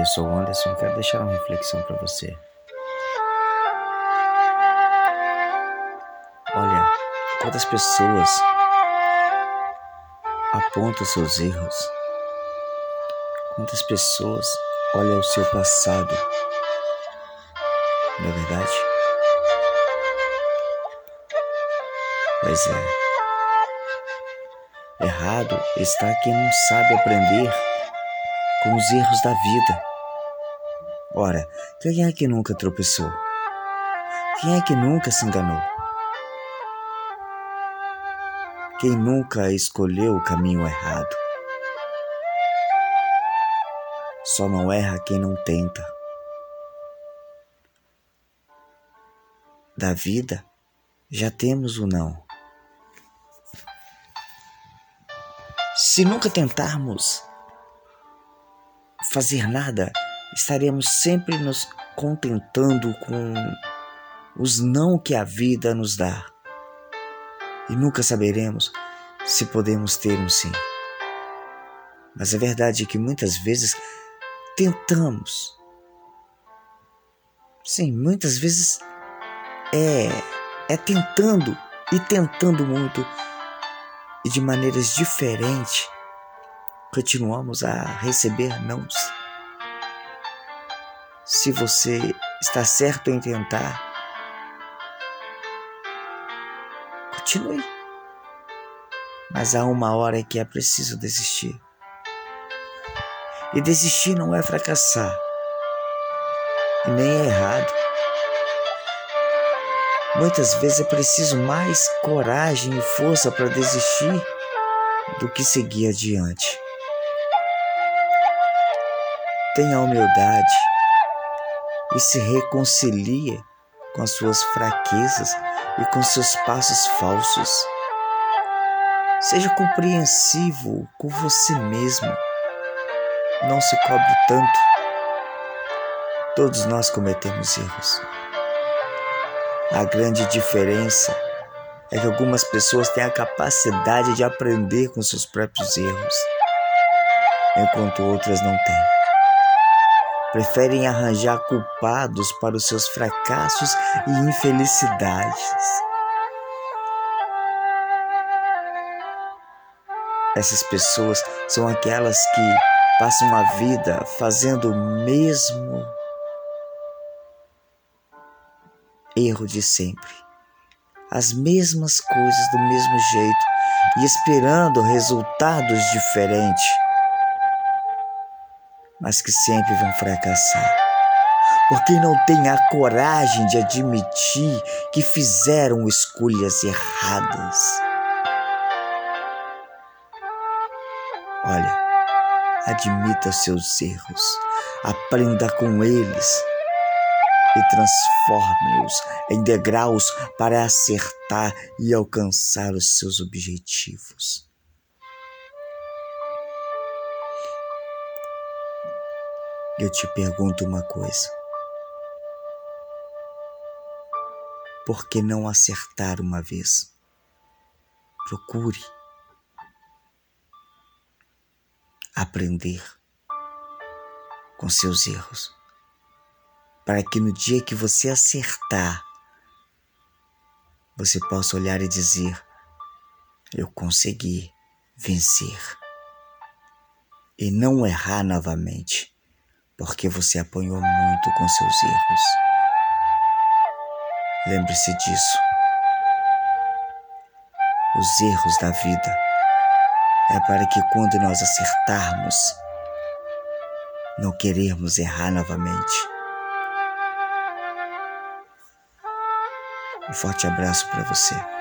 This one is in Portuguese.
eu sou o Anderson quero deixar uma reflexão para você. Olha, quantas pessoas apontam seus erros, quantas pessoas olham o seu passado, não é verdade? Pois é. Errado está quem não sabe aprender com os erros da vida. Ora, quem é que nunca tropeçou? Quem é que nunca se enganou? Quem nunca escolheu o caminho errado? Só não erra quem não tenta. Da vida já temos o não. Se nunca tentarmos fazer nada, estaremos sempre nos contentando com os não que a vida nos dá. E nunca saberemos se podemos ter um sim. Mas a verdade é que muitas vezes tentamos. Sim, muitas vezes é é tentando e tentando muito e de maneiras diferentes continuamos a receber nãos. Se você está certo em tentar, continue. Mas há uma hora que é preciso desistir. E desistir não é fracassar, e nem é errado. Muitas vezes é preciso mais coragem e força para desistir do que seguir adiante. Tenha humildade e se reconcilie com as suas fraquezas e com seus passos falsos. Seja compreensivo com você mesmo. Não se cobre tanto. Todos nós cometemos erros. A grande diferença é que algumas pessoas têm a capacidade de aprender com seus próprios erros, enquanto outras não têm. Preferem arranjar culpados para os seus fracassos e infelicidades. Essas pessoas são aquelas que passam a vida fazendo o mesmo erro de sempre. As mesmas coisas do mesmo jeito e esperando resultados diferentes, mas que sempre vão fracassar. Porque não têm a coragem de admitir que fizeram escolhas erradas. Olha, admita seus erros, aprenda com eles e transforme-os em degraus para acertar e alcançar os seus objetivos. Eu te pergunto uma coisa. Por que não acertar uma vez? Procure aprender com seus erros para que no dia que você acertar, você possa olhar e dizer: Eu consegui vencer. E não errar novamente, porque você apanhou muito com seus erros. Lembre-se disso. Os erros da vida é para que quando nós acertarmos, não queremos errar novamente. Um forte abraço para você.